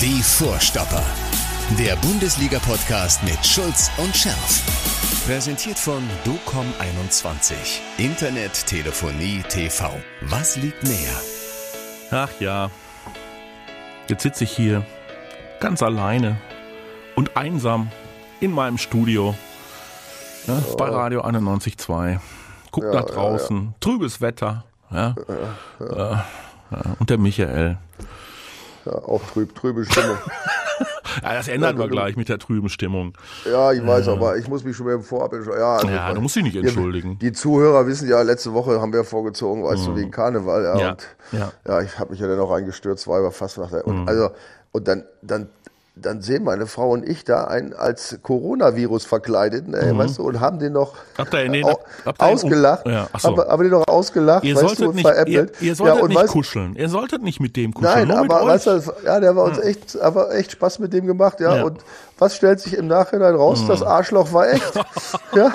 Die Vorstopper. Der Bundesliga-Podcast mit Schulz und Scherf. Präsentiert von DOCOM21. Internet, Telefonie, TV. Was liegt näher? Ach ja, jetzt sitze ich hier ganz alleine und einsam in meinem Studio ja, bei Radio 91.2. Guck Ja, nach ja, draußen, trübes Wetter. Ja, Äh, ja, und der Michael. Ja, auch trüb, trübe Stimmung. Ja, das ändern Ja, wir gleich mit der trüben Stimmung. Ja, ich weiß, aber ich muss mich schon mal im Vorab entschuldigen. Ja, also, Ja, du musst dich nicht entschuldigen. Die Zuhörer wissen ja, letzte Woche haben wir vorgezogen, weißt du, wegen Karneval. Ja, Mhm. Ja, und ja. Mhm. ich habe mich ja dann auch reingestürzt, war über Fastnacht. Und, also, und dann, dann, dann sehen meine Frau und ich da einen als Coronavirus verkleideten, ey, weißt du, und haben den noch Mhm. Habt ihr au- habt ihr ausgelacht. Ja, so. haben, haben den noch ausgelacht, Ihr weißt du, solltet und nicht, ihr, veräppelt. ihr solltet ja, und nicht weißt, kuscheln. Ihr solltet nicht mit dem kuscheln. Nein, aber weißt du, ja, der war uns echt, aber echt Spaß mit dem gemacht, ja. Ja. Und was stellt sich im Nachhinein raus? Das Arschloch war echt. ja.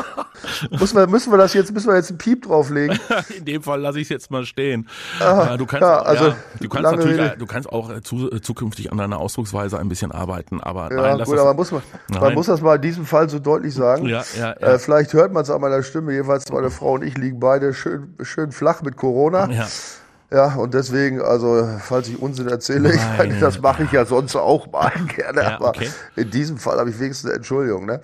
Müssen wir, müssen wir das jetzt, müssen wir jetzt einen Piep drauflegen? In dem Fall lasse ich es jetzt mal stehen. Ja, du kannst, ja, auch- also, ja, du kannst natürlich, Rede. du kannst auch äh, zu, äh, zukünftig an deiner Ausdrucksweise ein bisschen arbeiten, aber Ja, nein, lass gut, das, aber muss man, man Nein. muss das mal in diesem Fall so deutlich sagen. Ja, ja, ja. Äh, vielleicht hört man es an meiner Stimme. Jedenfalls meine Frau und ich liegen beide schön, schön flach mit Corona. ja. Ja, und deswegen, also, falls ich Unsinn erzähle, ich meine, das mache ich ja sonst auch mal gerne, Ja, aber okay. in diesem Fall habe ich wenigstens eine Entschuldigung, ne?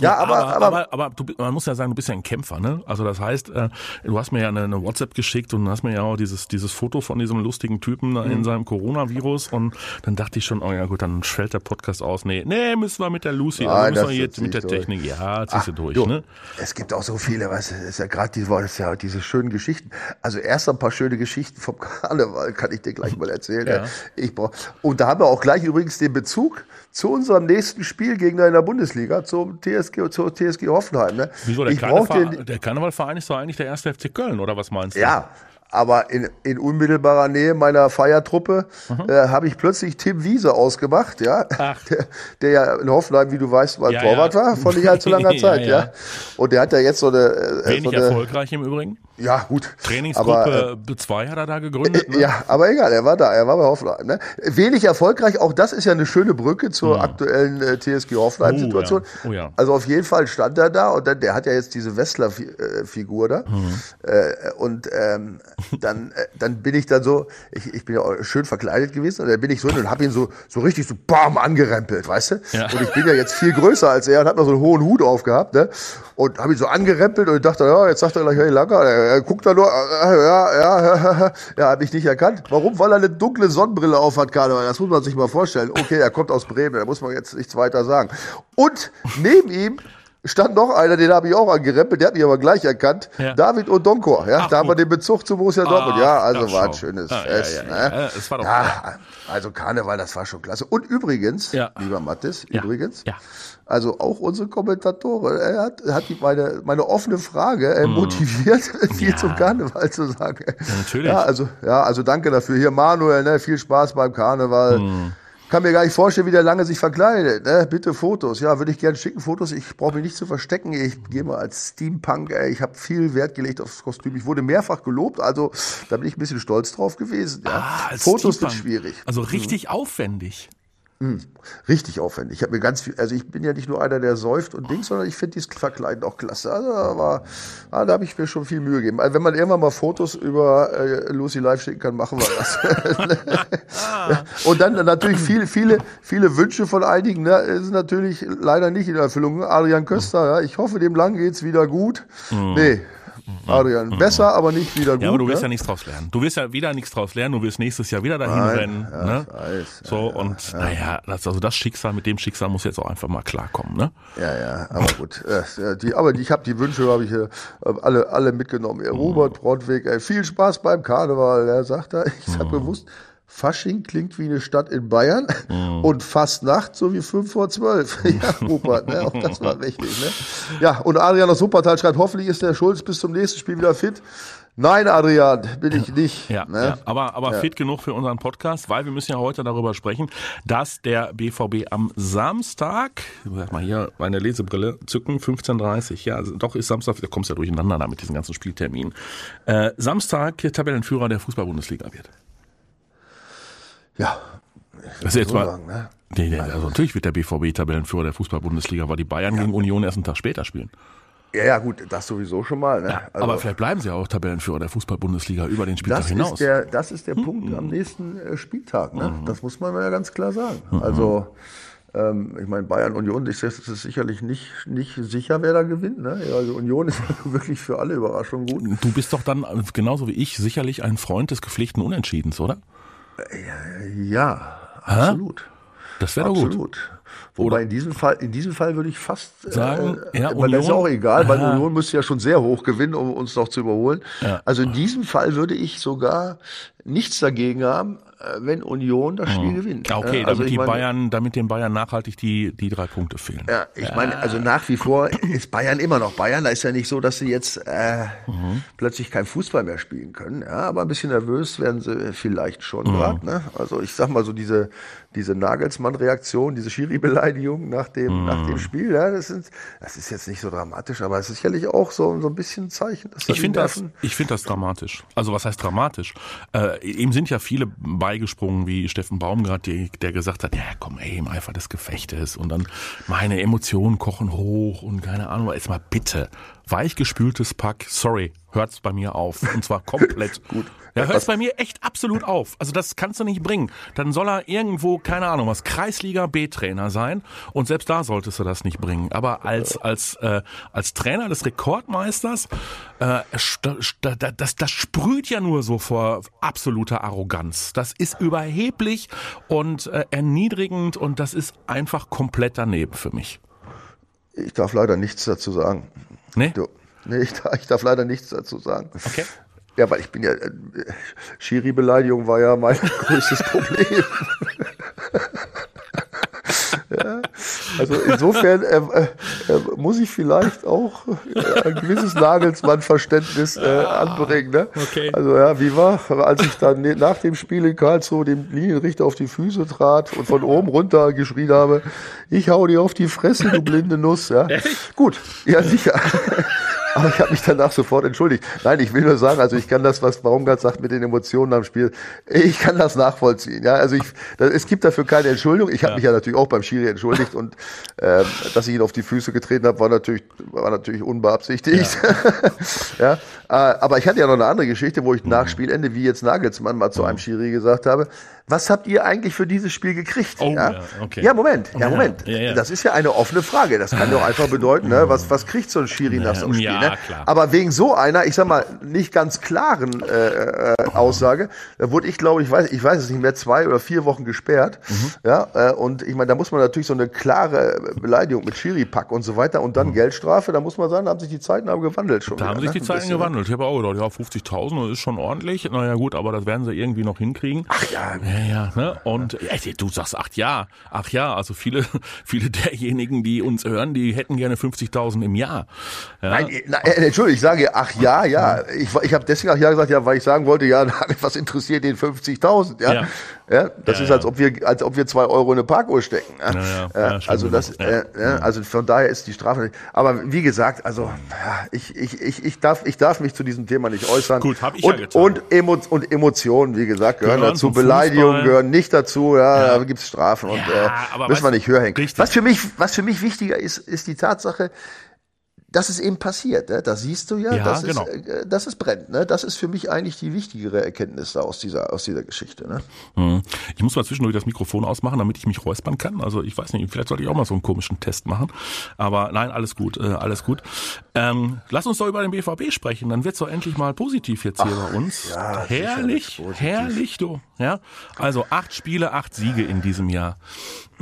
Ja, aber, aber, aber, aber, aber du, man muss ja sagen, du bist ja ein Kämpfer, ne? Also das heißt, äh, du hast mir ja eine, eine WhatsApp geschickt und hast mir ja auch dieses, dieses Foto von diesem lustigen Typen Mhm. in seinem Coronavirus und dann dachte ich schon, oh ja gut, dann fällt der Podcast aus. Nee, nee, müssen wir mit der Lucy, also Nein, müssen wir jetzt mit der durch. Technik, ja, ziehst du durch, du, ne? Es gibt auch so viele, weißt du, es ist ja gerade diese, das ist ja diese schönen Geschichten. Also erst ein paar schöne Geschichten vom Karneval kann ich dir gleich mal erzählen. Ja. Ich brauch, und da haben wir auch gleich übrigens den Bezug zu unserem nächsten Spiel gegen in der Bundesliga, zum TSG, zur TSG Hoffenheim. Ne? Wieso, der, ich Ver- den, der Karnevalverein ist doch eigentlich der erste FC Köln, oder was meinst du? ja, aber in, in unmittelbarer Nähe meiner Feiertruppe äh, habe ich plötzlich Tim Wiese ausgemacht, ja, der, der ja in Hoffenheim, wie du weißt, mal Ja, Torwart ja. war, von nicht allzu langer Ja, Zeit, ja, ja. Und der hat ja jetzt so eine, äh, Wenig so eine erfolgreich im Übrigen. ja gut, Trainingsgruppe aber, B2 hat er da gegründet. äh, Ne? ja, aber egal, er war da, er war bei Hoffenheim. Ne? Wenig erfolgreich, auch das ist ja eine schöne Brücke zur aktuellen äh, TSG Hoffenheim-Situation. Oh ja, oh ja. Also auf jeden Fall stand er da und dann, der hat ja jetzt diese Westler-Figur da. Mhm. Äh, und ähm, dann, äh, dann bin ich dann so, ich, ich bin ja schön verkleidet gewesen und dann bin ich so hin und habe ihn so, so richtig so bam angerempelt, weißt du? Ja. Und ich bin ja jetzt viel größer als er und habe noch so einen hohen Hut aufgehabt, ne? Und habe ihn so angerempelt und ich dachte, ja, jetzt sagt er gleich, hey Langer, er, er guckt da nur, äh, ja, ja, ja, habe ich nicht erkannt. Warum? Weil er eine dunkle Sonnenbrille auf hat, Karneval. Das muss man sich mal vorstellen. Okay, er kommt aus Bremen, da muss man jetzt nichts weiter sagen. Und neben ihm stand noch einer, den habe ich auch angerempelt, der hat mich aber gleich erkannt. Ja. David Odonkor, ja, Ach, da haben wir den Bezug zu Borussia Dortmund. Ja, also war ein schönes Ja, ja, Fest. ja, ne? ja, es war doch ja, also Karneval, das war schon klasse. Und übrigens, Ja. lieber Mathis, Ja, übrigens, ja. also auch unsere Kommentatorin, er hat, hat die meine, meine offene Frage äh, motiviert, viel Mhm. Ja. zum Karneval zu sagen. natürlich. Ja, also, ja, also danke dafür. Hier Manuel, ne, viel Spaß beim Karneval. Mhm. Kann mir gar nicht vorstellen, wie der lange sich verkleidet. Ne? Bitte Fotos. Ja, würde ich gerne schicken. Fotos. Ich brauche mich nicht zu verstecken. Ich gehe mal als Steampunk. Ey. Ich habe viel Wert gelegt aufs Kostüm. Ich wurde mehrfach gelobt. Also da bin ich ein bisschen stolz drauf gewesen. Ja. Ah, als Fotos wird Steampunk. schwierig. Also richtig aufwendig. Richtig aufwendig. Ich habe mir ganz viel, also ich bin ja nicht nur einer, der säuft und Dings, sondern ich finde dieses Verkleiden auch klasse. Also da, war, ah, da habe ich mir schon viel Mühe gegeben. Also wenn man irgendwann mal Fotos über äh, Lucy Live schicken kann, machen wir das. Und dann natürlich viele, viele, viele Wünsche von einigen, ne, ist natürlich leider nicht in Erfüllung. Adrian Köster, ja, ich hoffe, dem Lang geht's wieder gut. Nee. Adrian, besser, aber nicht wieder gut. Mhm. Ja, aber du wirst ne? ja nichts draus lernen. Du wirst ja wieder nichts draus lernen. Du wirst nächstes Jahr wieder dahin Nein, rennen. ja, ne? weiß. Ja, so und naja, das, also das Schicksal mit dem Schicksal muss jetzt auch einfach mal klarkommen. Ne? Ja, ja, aber gut. Äh, die, aber ich habe die Wünsche, habe ich äh, alle, alle mitgenommen. Ja, Robert Brodwig, ey, viel Spaß beim Karneval, er sagt er. Ich sag bewusst, Fasching klingt wie eine Stadt in Bayern und Fastnacht so wie fünf vor zwölf. ja, Rupert, ne? auch das war richtig. Ne? Ja, und Adrian aus Wuppertal schreibt, hoffentlich ist der Schulz bis zum nächsten Spiel wieder fit. Nein, Adrian, bin ich nicht. Ja, ne? ja. aber, aber fit genug für unseren Podcast, weil wir müssen ja heute darüber sprechen, dass der BVB am Samstag, sag mal hier meine Lesebrille, zücken 15.30 ja, also doch ist Samstag, da kommst ja durcheinander da mit diesen ganzen Spielterminen. Äh, Samstag Tabellenführer der Fußball-Bundesliga wird. Ja, Das ist jetzt mal, sagen, ne? nee, nee, also natürlich wird der BVB Tabellenführer der Fußball-Bundesliga, weil die Bayern ja. gegen Union erst einen Tag später spielen. Ja, ja, gut, das sowieso schon mal. Ne? Ja, also, aber vielleicht bleiben sie ja auch Tabellenführer der Fußball-Bundesliga über den Spieltag das hinaus. Ist der, das ist der mhm. Punkt am nächsten äh, Spieltag. Ne? Mhm. Das muss man ja ganz klar sagen. Mhm. Also, ähm, ich meine, Bayern Union, ich das ist sicherlich nicht, nicht sicher, wer da gewinnt. Ne? Also Union ist wirklich für alle Überraschungen gut. Du bist doch dann, genauso wie ich, sicherlich ein Freund des gepflegten Unentschiedens, oder? Ja, absolut. Das wäre gut. Absolut. Wobei Oder in diesem Fall, in diesem Fall würde ich fast äh, sagen, äh, ja, weil das ist auch egal, weil Aha. Union müsste ja schon sehr hoch gewinnen, um uns noch zu überholen. Ja. Also in diesem Fall würde ich sogar nichts dagegen haben, wenn Union das Spiel mhm. gewinnt. Okay, also damit die meine, Bayern, damit den Bayern nachhaltig die, die drei Punkte fehlen. Ja, ich ja. meine, also nach wie vor ist Bayern immer noch Bayern. Da ist ja nicht so, dass sie jetzt äh, mhm. plötzlich kein Fußball mehr spielen können. Ja, aber ein bisschen nervös werden sie vielleicht schon mhm. gerade. Ne? Also ich sag mal so diese diese Nagelsmann-Reaktion, diese Schiri-Beleidigung nach dem, mm. nach dem Spiel, ja, das, sind, das ist jetzt nicht so dramatisch, aber es ist sicherlich auch so, so ein bisschen ein Zeichen. Dass ich finde das, ich finde das dramatisch. Also was heißt dramatisch? Äh, ihm sind ja viele beigesprungen, wie Steffen Baumgart, die, der gesagt hat, ja komm, ey, im Eifer des Gefechtes und dann meine Emotionen kochen hoch und keine Ahnung, jetzt mal bitte, weichgespültes Pack, sorry, hört's bei mir auf. Und zwar komplett. Gut. Ja, hört's bei mir echt absolut auf. Also das kannst du nicht bringen. Dann soll er irgendwo, keine Ahnung was, Kreisliga B-Trainer sein. Und selbst da solltest du das nicht bringen. Aber als, als, äh, als Trainer des Rekordmeisters, äh, das, das sprüht ja nur so vor absoluter Arroganz. Das ist überheblich und äh, erniedrigend und das ist einfach komplett daneben für mich. Ich darf leider nichts dazu sagen. Nee? Du, nee, ich, ich darf leider nichts dazu sagen. Okay. Ja, weil ich bin ja, äh, Schiri-Beleidigung war ja mein größtes Problem. ja, also insofern äh, äh, muss ich vielleicht auch äh, ein gewisses Nagelsmann-Verständnis äh, anbringen. Ne? Okay. Also ja, wie war, als ich dann nach dem Spiel in Karlsruhe dem Linienrichter auf die Füße trat und von oben runter geschrien habe, ich hau dir auf die Fresse, du blinde Nuss. Ja? Gut, ja sicher. Aber ich habe mich danach sofort entschuldigt. Nein, ich will nur sagen, also ich kann das, was Baumgart sagt mit den Emotionen am Spiel, ich kann das nachvollziehen. Ja, also ich, das, es gibt dafür keine Entschuldigung. Ich habe ja. mich ja natürlich auch beim Schiri entschuldigt und ähm, dass ich ihn auf die Füße getreten habe, war natürlich, war natürlich unbeabsichtigt. Ja. ja. Äh, aber ich hatte ja noch eine andere Geschichte, wo ich nach mhm. Spielende, wie jetzt Nagelsmann mal zu einem Schiri gesagt habe, was habt ihr eigentlich für dieses Spiel gekriegt? Oh, ja? ja, okay. ja Moment, ja, Moment. Ja, Das ist ja eine offene Frage. Das kann doch einfach bedeuten, ne, was, was kriegt so ein Schiri nach so einem Spiel? Ne? Aber wegen so einer, ich sag mal, nicht ganz klaren äh, äh, Aussage, da wurde ich, glaube ich, weiß, ich weiß es nicht mehr, zwei oder vier Wochen gesperrt. Mhm. Ja, äh, und ich meine, da muss man natürlich so eine klare Beleidigung mit Schiri-Pack und so weiter und dann mhm. Geldstrafe, da muss man sagen, da haben sich die Zeiten aber gewandelt schon. Da wieder, haben sich ne? die Zeiten ne? gewandelt. Ich habe auch gedacht, ja, 50.000, das ist schon ordentlich. Naja gut, aber das werden sie irgendwie noch hinkriegen. Ach ja, ja, ja, ne? Und ja, du sagst, ach ja, ach ja, also viele, viele derjenigen, die uns hören, die hätten gerne 50.000 im Jahr. Ja? Nein, nein, äh, Entschuldigung, ich sage, ach ja, ja. Ich, ich habe deswegen ach ja gesagt, ja, weil ich sagen wollte, ja, was interessiert den 50.000? Ja? ja. Ja, das ja, ist, als ob wir, als ob wir zwei Euro in eine Parkuhr stecken. Ja, also das, äh, also von daher ist die Strafe. Nicht. Aber wie gesagt, also ich, ich, ich, ich darf, ich darf mich zu diesem Thema nicht äußern. Gut, hab ich und, ja getan. Und, Emo und Emotionen, wie gesagt, gehören, gehören dazu. Beleidigungen gehören nicht dazu. Ja, da gibt's Strafen und äh, müssen wir nicht höher hängen. Was für mich, was für mich wichtiger ist, ist die Tatsache, dass es eben passiert. Ne? Da siehst du ja, ja dass, genau. es, äh, dass es brennt. Ne? Das ist für mich eigentlich die wichtigere Erkenntnis aus dieser, aus dieser Geschichte. Ne? Mhm. Ich muss mal zwischendurch das Mikrofon ausmachen, damit ich mich räuspern kann. Also ich weiß nicht, vielleicht sollte ich auch mal so einen komischen Test machen. Aber nein, alles gut, äh, alles gut. Ähm, lass uns doch über den BVB sprechen. Dann wird's doch endlich mal positiv jetzt hier Ach, bei uns. Ja, herrlich, herrlich, du. Ja, also acht Spiele, acht Siege in diesem Jahr.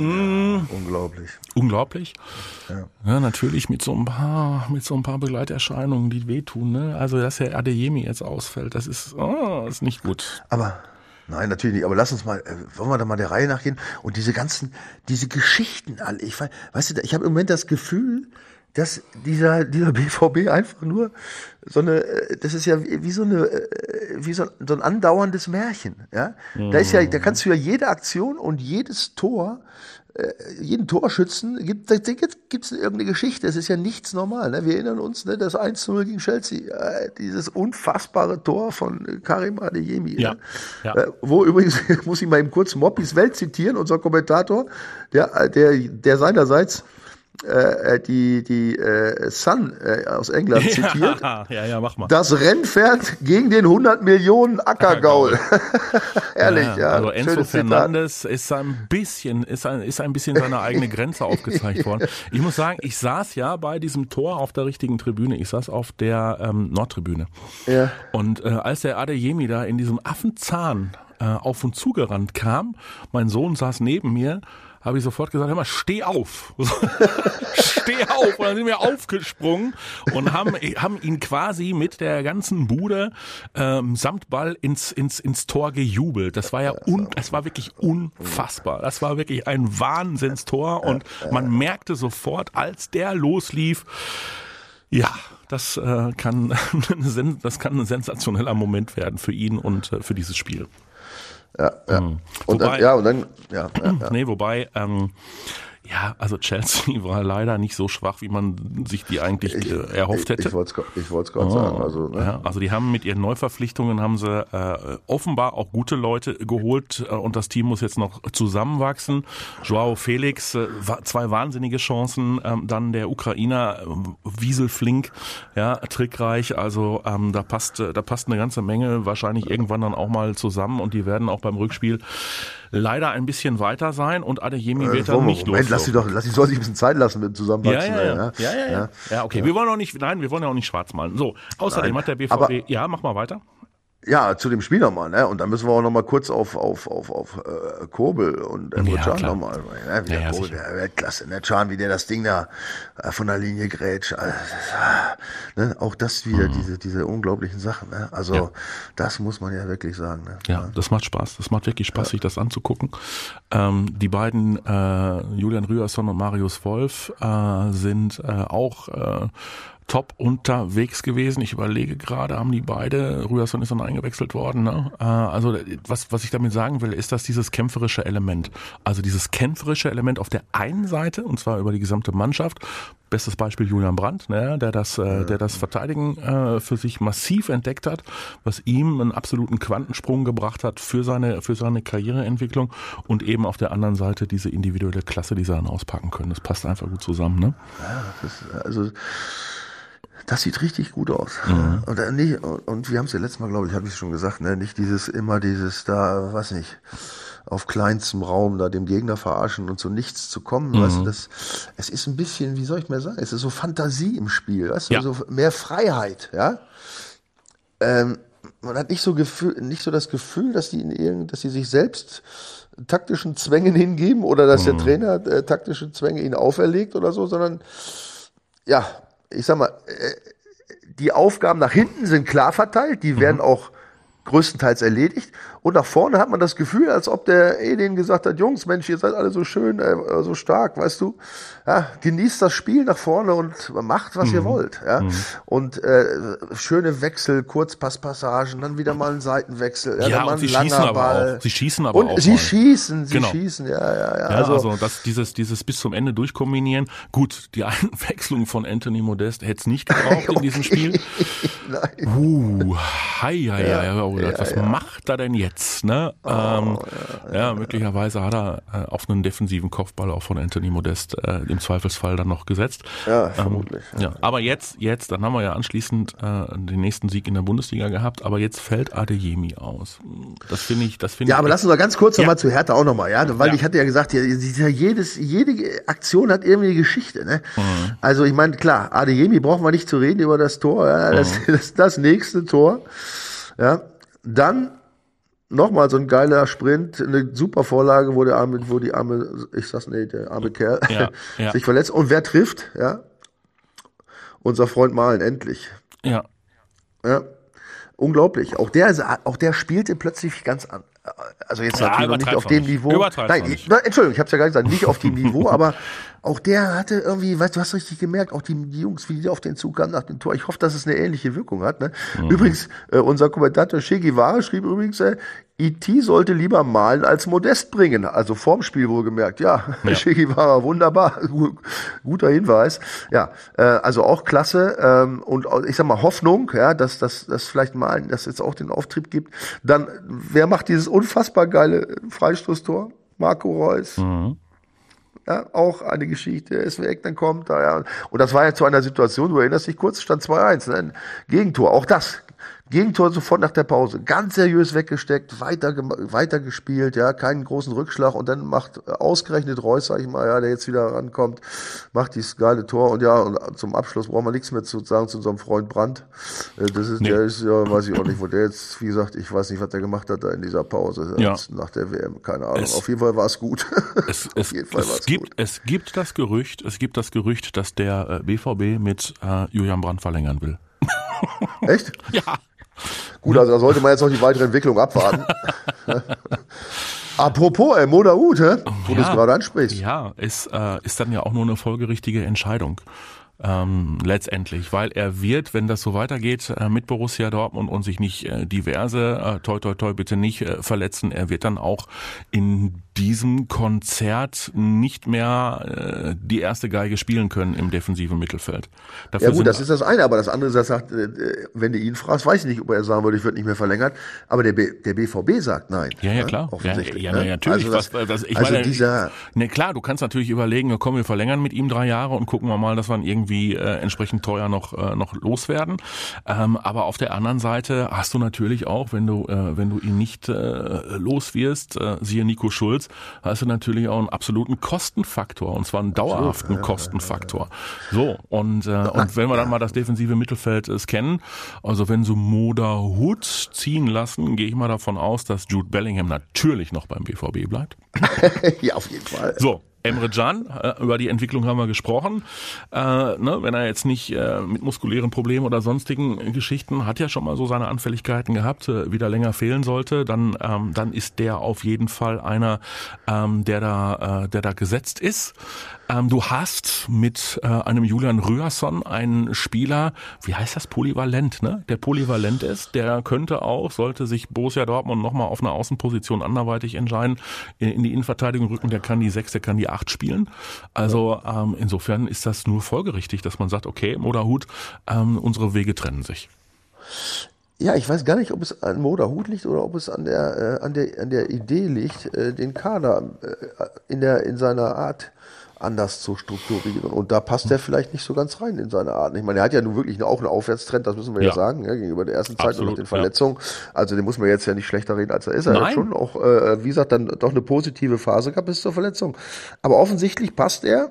Mhm. unglaublich. Unglaublich. Ja. ja. natürlich mit so ein paar, mit so ein paar Begleiterscheinungen, die wehtun. Ne? Also dass der Adeyemi jetzt ausfällt, das ist, oh, ist nicht gut. Aber Nein, natürlich nicht. Aber lass uns mal, äh, wollen wir da mal der Reihe nachgehen und diese ganzen, diese Geschichten alle. Ich weißt du, ich habe im Moment das Gefühl, dass dieser, dieser BVB einfach nur so eine, äh, das ist ja wie so eine, äh, wie so, so ein andauerndes Märchen, ja. Da ist ja, da kannst du ja jede Aktion und jedes Tor, äh, jeden Torschützen, gibt, da gibt es irgendeine Geschichte, das ist ja nichts normal, ne? Wir erinnern uns, ne, das 1 0 gegen Chelsea, dieses unfassbare Tor von Karim Adeyemi, Ja, ne? ja. Wo übrigens, muss ich mal eben kurz Moppis Welt zitieren, unser Kommentator, der, der, der seinerseits äh, die, die äh, Sun äh, aus England zitiert. Ja, ja, ja, mach mal. Das Rennpferd gegen den 100 Millionen Ackergaul. Ehrlich, ja. Also Enzo. Fernandes ist ein bisschen, ist ein, ist ein bisschen seine eigene Grenze aufgezeigt worden. Ich muss sagen, ich saß ja bei diesem Tor auf der richtigen Tribüne. Ich saß auf der ähm, Nordtribüne. Ja. Und äh, als der Adeyemi da in diesem Affenzahn äh, auf und zugerannt kam, mein Sohn saß neben mir, habe ich sofort gesagt, hör mal, steh auf. steh auf. Und dann sind wir aufgesprungen und haben, haben ihn quasi mit der ganzen Bude ähm, samt Ball ins, ins, ins Tor gejubelt. Das war ja un, das war wirklich unfassbar. Das war wirklich ein Wahnsinnstor und man merkte sofort, als der loslief, ja, das äh, kann, das kann ein sensationeller Moment werden für ihn und äh, für dieses Spiel. Ja, ja. Und Wobei- dann, ja, und dann, ja, ja, ja. Nee, wobei, ähm, ja, also Chelsea war leider nicht so schwach, wie man sich die eigentlich äh, erhofft hätte. Ich wollte es ich gerade sagen. Also, ne? Ja, also die haben mit ihren Neuverpflichtungen haben sie äh, offenbar auch gute Leute geholt äh, und das Team muss jetzt noch zusammenwachsen. Joao Felix, äh, zwei wahnsinnige Chancen, ähm, dann der Ukrainer äh, Wiesel Flink, ja, trickreich, also ähm, da passt äh, da passt eine ganze Menge wahrscheinlich irgendwann dann auch mal zusammen und die werden auch beim Rückspiel leider ein bisschen weiter sein und Adeyemi wird dann nicht Moment, lass sie doch, lass sie soll sich ein bisschen Zeit lassen mit dem Ja, Zusammenwachsen. ja, ja. ne? Ja, ja, ja. ja okay. Wir wollen auch nicht, nein, wir wollen ja auch nicht schwarz malen. So, außerdem Nein, hat der BVB, aber- ja, mach mal weiter. Ja, zu dem Spiel nochmal, ne? Und dann müssen wir auch nochmal kurz auf, auf, auf, auf äh, Kobel und Emre Ja, Can nochmal. Ne? Wie Ja, der ja, Kobel, der Weltklasse, ne? Can, wie der das Ding da äh, von der Linie grätscht. Also, ne? Auch das wieder, diese, diese unglaublichen Sachen, ne? Also, Mhm. Ja. das muss man ja wirklich sagen, ne? Ja, das macht Spaß. Das macht wirklich Spaß, sich das anzugucken. Ähm, die beiden, äh, Julian Rüersson und Marius Wolf, äh, sind äh, auch äh, top unterwegs gewesen. Ich überlege gerade, haben die beide, Rüersson ist dann eingewechselt worden. Ne? Äh, also was, was ich damit sagen will, ist, dass dieses kämpferische Element, also dieses kämpferische Element auf der einen Seite, und zwar über die gesamte Mannschaft, Bestes Beispiel Julian Brandt, ne, der das, äh, der das Verteidigen äh, für sich massiv entdeckt hat, was ihm einen absoluten Quantensprung gebracht hat für seine für seine Karriereentwicklung und eben auf der anderen Seite diese individuelle Klasse, die sie dann auspacken können. Das passt einfach gut zusammen, ne? Das, also, das sieht richtig gut aus. Mhm. Und, äh, nicht, und, wir haben es ja letztes Mal, glaube ich, habe ich schon gesagt, ne? nicht dieses immer dieses da, weiß nicht, auf kleinstem Raum da dem Gegner verarschen und zu nichts zu kommen. Weißt Mhm. du, das, es ist ein bisschen, wie soll ich mal sagen, es ist so Fantasie im Spiel, weißt du, Ja. so mehr Freiheit, ja. Ähm, man hat nicht so Gefühl, nicht so das Gefühl, dass die in irgend, dass sie sich selbst taktischen Zwängen hingeben oder dass Mhm. der Trainer äh, taktische Zwänge ihnen auferlegt oder so, sondern ja, ich sag mal, äh, die Aufgaben nach hinten sind klar verteilt, die werden auch größtenteils erledigt. Und nach vorne hat man das Gefühl, als ob der denen gesagt hat, Jungs, Mensch, ihr seid alle so schön, äh, so stark, weißt du. Ja, genießt das Spiel nach vorne und macht, was ihr wollt. Ja. Und äh, schöne Wechsel, Kurzpasspassagen, dann wieder mal ein Seitenwechsel, ja, Ja, dann mal ein langer schießen aber Ball. auch. Sie schießen aber und auch sie mal. schießen, sie Genau. schießen, ja, ja, ja. Ja, also, also, das, dieses, dieses bis zum Ende durchkombinieren. Gut, die Einwechslung von Anthony Modest hätte es nicht gebraucht in diesem Spiel. nein. Uh, hei, hei, hei, hei, oh, ja, was ja. macht er denn jetzt? Ne? ähm, ja, möglicherweise hat er äh, auf einen defensiven Kopfball auch von Anthony Modest äh, im Zweifelsfall dann noch gesetzt. Ja, vermutlich. Ähm, ja, aber jetzt, jetzt, dann haben wir ja anschließend äh, den nächsten Sieg in der Bundesliga gehabt, aber jetzt fällt Adeyemi aus. Das finde ich, das finde Ja, ich. aber lass uns mal ganz kurz Ja. nochmal zu Hertha auch nochmal, ja, weil Ja. ich hatte ja gesagt, ja, ja, jedes, jede Aktion hat irgendwie eine Geschichte, ne? Mhm. Also ich meine, klar, Adeyemi brauchen wir nicht zu reden über das Tor, ja, das, Mhm. Das, das nächste Tor, ja, dann nochmal so ein geiler Sprint, eine super Vorlage, wo der arme, wo die arme, ich sag's nicht, der arme Kerl Ja, ja. sich verletzt und wer trifft, ja? Unser Freund Malen, endlich. ja, Ja. Unglaublich. Auch der, auch der spielte plötzlich ganz an, also jetzt Ja, natürlich noch nicht auf dem. Niveau. Nein, ich, na, Entschuldigung, ich habe ja gar nicht gesagt, nicht auf dem Niveau, aber auch der hatte irgendwie, weißt du, hast richtig gemerkt, auch die, die Jungs, wie die auf den Zug kamen nach dem Tor. Ich hoffe, dass es eine ähnliche Wirkung hat. Ne? Mhm. Übrigens, äh, unser Kommentator Che Guevara schrieb übrigens, äh, E.T. sollte lieber malen als Modest bringen. Also vorm Spiel wohlgemerkt. Ja, Ja. Che Guevara, wunderbar. Gu- Guter Hinweis. Ja, äh, also auch klasse. Ähm, und ich sag mal Hoffnung, ja, dass das dass vielleicht malen, dass jetzt auch den Auftrieb gibt. Dann, wer macht dieses unfassbar geile Freistoßtor? Marco Reus. Ja, auch eine Geschichte. Er ist weg, dann kommt er. Ja. Und das war ja zu einer Situation, du erinnerst dich kurz, stand 2-1. Ne? Ein Gegentor, auch das. Gegentor sofort nach der Pause. Ganz seriös weggesteckt, weiter, weiter gespielt, ja, keinen großen Rückschlag. Und dann macht äh, ausgerechnet Reus, sag ich mal, ja, der jetzt wieder rankommt, macht dieses geile Tor. Und ja, und zum Abschluss brauchen wir nichts mehr zu sagen zu unserem Freund Brandt. Äh, Das ist, Nee. der ist, ja, weiß ich auch nicht, wo der jetzt, wie gesagt, ich weiß nicht, was der gemacht hat da in dieser Pause. Ja. Nach der WM, keine Ahnung. Es- Auf jeden Fall war es gut. Es, es, es, gibt, gut. es gibt das Gerücht, es gibt das Gerücht, dass der äh, BVB mit äh, Julian Brandt verlängern will. Echt? Ja. Gut, also da sollte man jetzt noch die weitere Entwicklung abwarten. Apropos, ey, Moda hä? wo du es gerade ansprichst. Ja, ist, äh, ist dann ja auch nur eine folgerichtige Entscheidung. Ähm, letztendlich, weil er wird, wenn das so weitergeht äh, mit Borussia Dortmund und sich nicht äh, diverse, äh, toi toi toi bitte nicht äh, verletzen, er wird dann auch in diesem Konzert nicht mehr äh, die erste Geige spielen können im defensiven Mittelfeld. Dafür Ja gut, das ist das eine, aber das andere ist, er sagt, äh, wenn du ihn fragst, weiß ich nicht, ob er sagen würde, ich würde nicht mehr verlängert, aber der, B, der BVB sagt nein. Ja, ja, ne? klar. Ja, Offensichtlich, ja, ne? ja, natürlich. Also, das, was, was, ich also meine, dieser, ne, klar, du kannst natürlich überlegen, ja, komm, wir verlängern mit ihm drei Jahre und gucken wir mal, dass wir ihn irgendwie äh, entsprechend teuer noch äh, noch loswerden. Ähm, aber auf der anderen Seite hast du natürlich auch, wenn du äh, wenn du ihn nicht äh, los wirst, äh, siehe Nico Schulz, hast du natürlich auch einen absoluten Kostenfaktor und zwar einen dauerhaften Kostenfaktor. So und äh, und wenn wir dann mal das defensive Mittelfeld äh, scannen, also wenn sie Moda Hut ziehen lassen, gehe ich mal davon aus, dass Jude Bellingham natürlich noch beim BVB bleibt. ja, auf jeden Fall. So, Emre Can, äh, über die Entwicklung haben wir gesprochen. Äh, ne, wenn er jetzt nicht äh, mit muskulären Problemen oder sonstigen Geschichten hat ja schon mal so seine Anfälligkeiten gehabt, äh, wieder länger fehlen sollte, dann ähm, dann ist der auf jeden Fall einer, ähm, der da äh, der da gesetzt ist. Ähm, du hast mit äh, einem Julian Rührson einen Spieler, wie heißt das, polyvalent, ne? Der polyvalent ist, der könnte auch, sollte sich Borussia Dortmund nochmal auf einer Außenposition anderweitig entscheiden, in, in die Innenverteidigung rücken, der kann die sechs, der kann die acht spielen. Also ähm, insofern ist das nur folgerichtig, dass man sagt, okay, Moderhut, ähm, unsere Wege trennen sich. Ja, ich weiß gar nicht, ob es an Moda Hut liegt oder ob es an der, äh, an der, an der Idee liegt, äh, den Kader äh, in, der, in seiner Art anders zu strukturieren. Und da passt er vielleicht nicht so ganz rein in seine Art. Ich meine, er hat ja nun wirklich auch einen Aufwärtstrend, das müssen wir ja, Ja. sagen, ja, gegenüber der ersten Zeit und Absolut, nach den ja. Verletzungen. Also den muss man jetzt ja nicht schlechter reden, als er ist. Er Nein. hat schon auch, äh, wie gesagt, dann doch eine positive Phase gehabt bis zur Verletzung. Aber offensichtlich passt er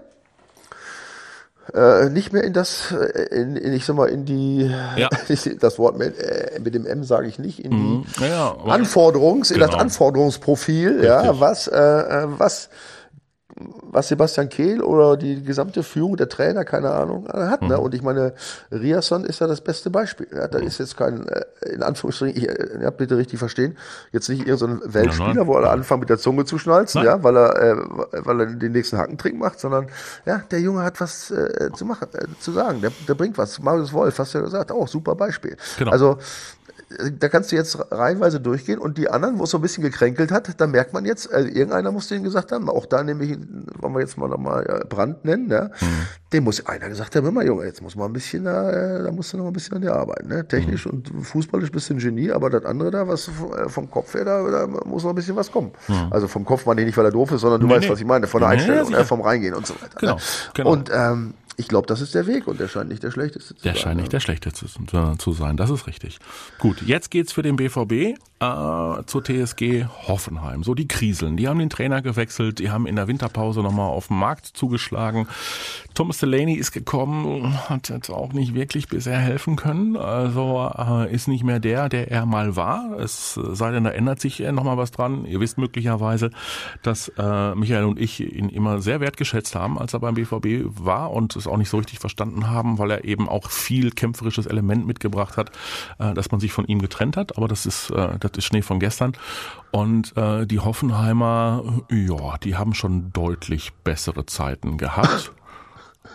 äh, nicht mehr in das, äh, in, in, ich sag mal, in die, Ja. das Wort mit, äh, mit dem M sage ich nicht, in die Ja, ja, Anforderungs, in das Genau. Anforderungsprofil, ja, was, äh, äh, was, was Sebastian Kehl oder die gesamte Führung, der Trainer, keine Ahnung, äh, hat. Ne? Und ich meine, Riasson ist ja das beste Beispiel. Ja? Da ist jetzt kein, äh, in Anführungsstrichen, ich, äh, ja, bitte richtig verstehen, jetzt nicht irgendein so Weltspieler, wo alle anfangen mit der Zunge zu schnalzen, Nein. ja, weil er, äh, weil er den nächsten Hackentrick macht, sondern ja, der Junge hat was äh, zu machen, äh, zu sagen. Der, der bringt was. Marius Wolf, hast du ja gesagt, auch super Beispiel. Genau. Also da kannst du jetzt reihenweise durchgehen und die anderen, wo es so ein bisschen gekränkelt hat, da merkt man jetzt, also irgendeiner muss denen gesagt haben, auch da nämlich, wollen wir jetzt mal nochmal äh, Brand nennen, ne? dem muss einer gesagt haben, mal Junge, jetzt muss man ein bisschen, äh, da musst du noch ein bisschen an dir arbeiten, ne? technisch und fußballisch bist du ein Genie, aber das andere da, was vom- Kopf her, da, da muss noch ein bisschen was kommen. Also vom Kopf meine ich nicht, weil er doof ist, sondern du Nee, weißt, nee. was ich meine, von der Nee, Einstellung, sicher. äh, vom Reingehen und so weiter. Genau, ne? genau. Und ähm, ich glaube, das ist der Weg und der scheint nicht der schlechteste zu Der sein. scheint ne? nicht der schlechteste zu, sein, das ist richtig. Gut, jetzt geht's für den BVB äh, zur TSG Hoffenheim. So die Kriseln, die haben den Trainer gewechselt, die haben in der Winterpause nochmal auf den Markt zugeschlagen. Thomas Delaney ist gekommen, hat jetzt auch nicht wirklich bisher helfen können, also äh, ist nicht mehr der, der er mal war. Es sei denn, da ändert sich äh, nochmal was dran. Ihr wisst möglicherweise, dass äh, Michael und ich ihn immer sehr wertgeschätzt haben, als er beim BVB war und es auch nicht so richtig verstanden haben, weil er eben auch viel kämpferisches Element mitgebracht hat, äh, dass man sich von ihm getrennt hat. Aber das ist, äh, das ist Schnee von gestern. Und äh, die Hoffenheimer, ja, die haben schon deutlich bessere Zeiten gehabt.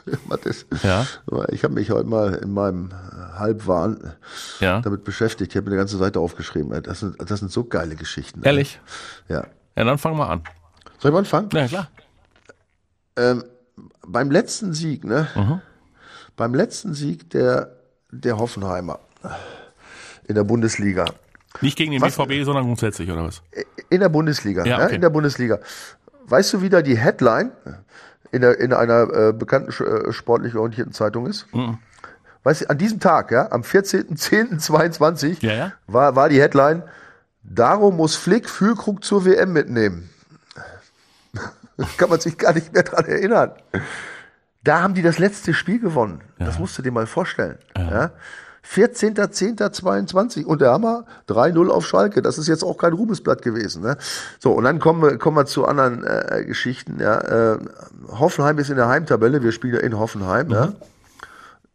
Mathis, ja? Ich habe mich heute mal in meinem Halbwahn ja? damit beschäftigt. Ich habe mir eine ganze Seite aufgeschrieben. Das sind, das sind so geile Geschichten. Ehrlich? Ja. Ja, dann fangen wir an. Soll ich mal anfangen? Ja, klar. Ähm, beim letzten Sieg, ne? Mhm. Beim letzten Sieg der, der Hoffenheimer in der Bundesliga. Nicht gegen den was, BVB, sondern grundsätzlich, oder was? In der Bundesliga, ja, okay. ja, in der Bundesliga. Weißt du, wie da die Headline in, der, in einer äh, bekannten äh, sportlich orientierten Zeitung ist? Mhm. Weißt du, an diesem Tag, ja, am 14.10.22 ja, ja. war, war die Headline, darum muss Flick Fühlkrug zur WM mitnehmen. Kann man sich gar nicht mehr dran erinnern. Da haben die das letzte Spiel gewonnen. Ja. Das musst du dir mal vorstellen. Ja. ja? 14.10.22 und der Hammer 3-0 auf Schalke. Das ist jetzt auch kein Ruhmesblatt gewesen. Ne? So, und dann kommen wir, kommen wir zu anderen äh, Geschichten. Ja? Äh, Hoffenheim ist in der Heimtabelle. Wir spielen ja in Hoffenheim. Mhm. Ja?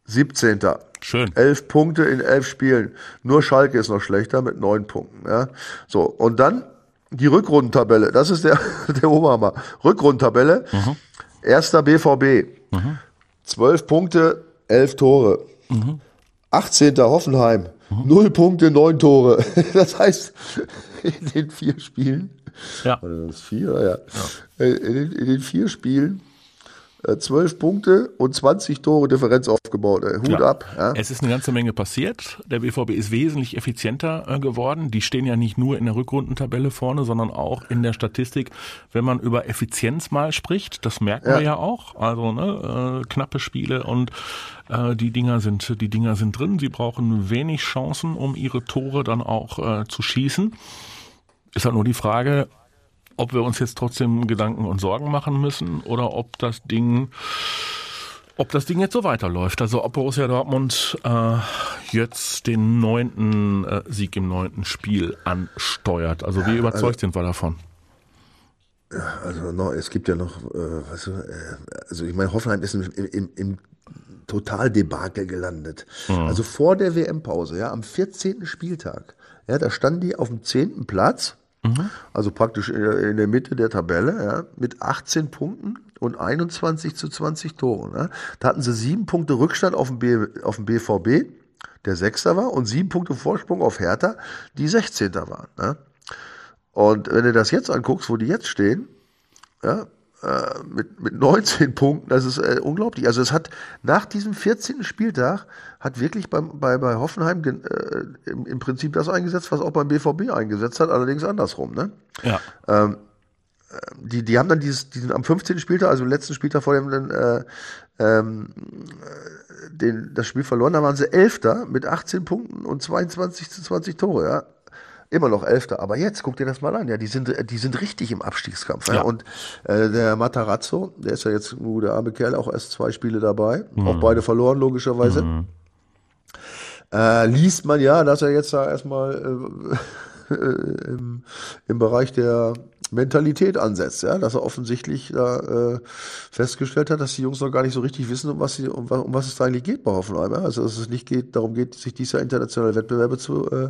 17. Schön. Elf Punkte in elf Spielen. Nur Schalke ist noch schlechter mit neun Punkten. Ja? So, und dann die Rückrundentabelle. Das ist der, der Oberhammer. Rückrundentabelle. Mhm. Erster BVB. Mhm. Zwölf Punkte, elf Tore. Mhm. 18. Hoffenheim. Mhm. Null Punkte, neun Tore. Das heißt, in den vier Spielen. Ja. Oder das vier, ja. ja. In, den, in den vier Spielen äh, zwölf Punkte und 20 Tore Differenz aufgebaut. Hut ja. ab. Ja. Es ist eine ganze Menge passiert. Der BVB ist wesentlich effizienter äh, geworden. Die stehen ja nicht nur in der Rückrundentabelle vorne, sondern auch in der Statistik, wenn man über Effizienz mal spricht. Das merken ja. wir ja auch. Also ne, äh, knappe Spiele und äh, die Dinger sind die Dinger sind drin. Sie brauchen wenig Chancen, um ihre Tore dann auch äh, zu schießen. Ist halt nur die Frage, ob wir uns jetzt trotzdem Gedanken und Sorgen machen müssen oder ob das Ding ob das Ding jetzt so weiterläuft. Also ob Borussia Dortmund äh, jetzt den neunten äh, Sieg im neunten Spiel ansteuert. Also wie überzeugt also, sind wir davon? Also no, es gibt ja noch, äh, weißt du, äh, also ich meine, Hoffenheim ist im, im, im Totaldebakel gelandet. Mhm. Also vor der WM-Pause, ja, am 14. Spieltag, ja, da standen die auf dem zehnten Platz Mhm. Also praktisch in der Mitte der Tabelle, ja, mit 18 Punkten und 21 zu 20 Toren. Ja. Da hatten sie sieben Punkte Rückstand auf dem, B, auf dem BVB, der Sechster war, und sieben Punkte Vorsprung auf Hertha, die 16. waren. Ja. Und wenn du das jetzt anguckst, wo die jetzt stehen, ja, äh, mit, mit 19 Punkten, das ist äh, unglaublich. Also es hat nach diesem 14. Spieltag hat wirklich beim, bei, bei Hoffenheim äh, im, im Prinzip das eingesetzt, was auch beim BVB eingesetzt hat, allerdings andersrum. Ne? Ja. Ähm, äh, die, die haben dann dieses, diesen am 15. Spieltag, also im letzten Spieltag vor dem äh, ähm, den, das Spiel verloren, da waren sie Elfter mit 18 Punkten und 22 zu 20 Tore, ja immer noch Elfter. Aber jetzt, guck dir das mal an, ja, die sind, die sind richtig im Abstiegskampf. Ja. ja. Und äh, der Matarazzo, der ist ja jetzt, uh, der arme Kerl, auch erst zwei Spiele dabei, mhm. auch beide verloren, logischerweise. Mhm. Äh, liest man ja, dass er jetzt da erstmal äh, im, im Bereich der Mentalität ansetzt, ja, dass er offensichtlich da äh, festgestellt hat, dass die Jungs noch gar nicht so richtig wissen, um was sie, um, um was es da eigentlich geht bei Hoffenheim. Ja? Also dass es nicht geht, darum geht, sich dieser internationale Wettbewerbe zu äh,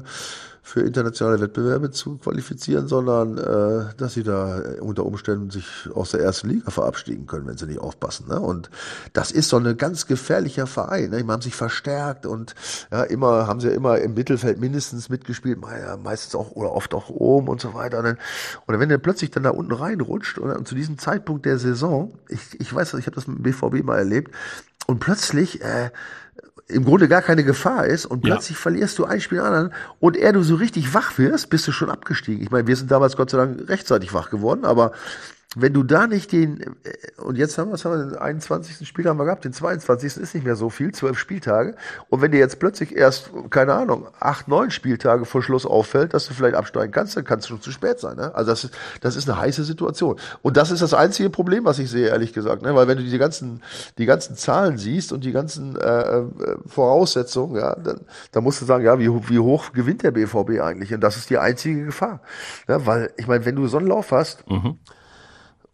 für internationale Wettbewerbe zu qualifizieren, sondern äh, dass sie da unter Umständen sich aus der ersten Liga verabschieden können, wenn sie nicht aufpassen. Ne? Und das ist so ein ganz gefährlicher Verein. Ne? Die haben sich verstärkt und ja, immer haben sie ja immer im Mittelfeld mindestens mitgespielt, meistens auch oder oft auch oben und so weiter. Und, dann, und wenn der plötzlich dann da unten reinrutscht und, und zu diesem Zeitpunkt der Saison, ich, ich weiß, ich habe das mit dem BVB mal erlebt, und plötzlich äh, im Grunde gar keine Gefahr ist und plötzlich ja. verlierst du ein Spiel an anderen und er du so richtig wach wirst, bist du schon abgestiegen. Ich meine, wir sind damals Gott sei Dank rechtzeitig wach geworden, aber wenn du da nicht den, äh, und jetzt haben wir, was haben wir, den 21. Spiel haben wir gehabt, den 22. ist nicht mehr so viel, zwölf Spieltage. Und wenn dir jetzt plötzlich erst, keine Ahnung, acht, neun Spieltage vor Schluss auffällt, dass du vielleicht absteigen kannst, dann kann es schon zu spät sein. Ne? Also das ist, das ist eine heiße Situation. Und das ist das einzige Problem, was ich sehe, ehrlich gesagt. Ne? Weil wenn du die ganzen, die ganzen Zahlen siehst und die ganzen äh, äh Voraussetzungen, ja, dann, dann musst du sagen, ja, wie, wie hoch gewinnt der BVB eigentlich? Und das ist die einzige Gefahr. Ja, weil, ich meine, wenn du so einen Lauf hast, mhm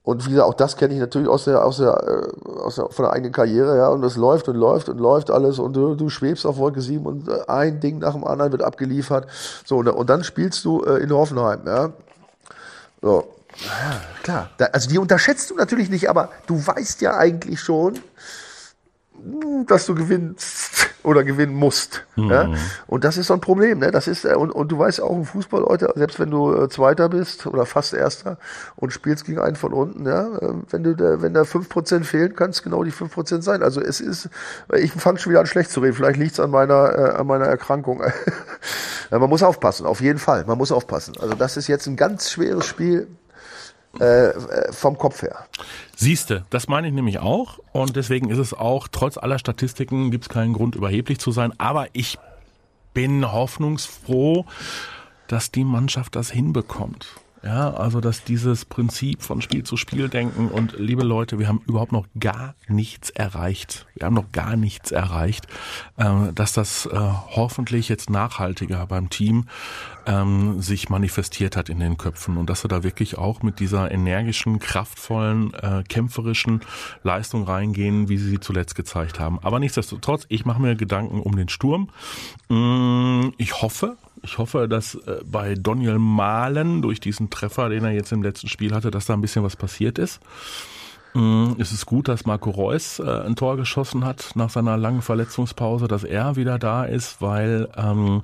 Und wie gesagt, auch das kenne ich natürlich aus der, aus der, äh, aus der, von der eigenen Karriere, ja. Und es läuft und läuft und läuft alles und du, du schwebst auf Wolke 7 und äh, ein Ding nach dem anderen wird abgeliefert. So, und, und dann spielst du äh, in Hoffenheim, ja. So. Ja, klar. Da, also die unterschätzt du natürlich nicht, aber du weißt ja eigentlich schon, dass du gewinnst oder gewinnen musst. Mhm. Ja? Und das ist so ein Problem. Ne? Das ist, äh, und, und du weißt auch im Fußball, Leute, selbst wenn du äh, Zweiter bist oder fast Erster und spielst gegen einen von unten, ja, äh, wenn du da, wenn da fünf Prozent fehlen, kann es genau die fünf Prozent sein. Also es ist, ich fange schon wieder an schlecht zu reden. Vielleicht liegt es an meiner, äh, an meiner Erkrankung. ja, man muss aufpassen, auf jeden Fall. Man muss aufpassen. Also das ist jetzt ein ganz schweres Spiel äh, vom Kopf her. Siehste, das meine ich nämlich auch. Und deswegen ist es auch, trotz aller Statistiken gibt es keinen Grund, überheblich zu sein. Aber ich bin hoffnungsfroh, dass die Mannschaft das hinbekommt. Ja, also dass dieses Prinzip von Spiel zu Spiel denken und liebe Leute, wir haben überhaupt noch gar nichts erreicht. Wir haben noch gar nichts erreicht, äh, dass das äh, hoffentlich jetzt nachhaltiger beim Team ähm, sich manifestiert hat in den Köpfen und dass wir da wirklich auch mit dieser energischen, kraftvollen, äh, kämpferischen Leistung reingehen, wie sie sie zuletzt gezeigt haben. Aber nichtsdestotrotz, ich mache mir Gedanken um den Sturm. Mm, ich hoffe, ich hoffe, dass äh, bei Daniel Mahlen durch diesen Treffer, den er jetzt im letzten Spiel hatte, dass da ein bisschen was passiert ist. Mm, es ist gut, dass Marco Reus äh, ein Tor geschossen hat nach seiner langen Verletzungspause, dass er wieder da ist, weil ähm,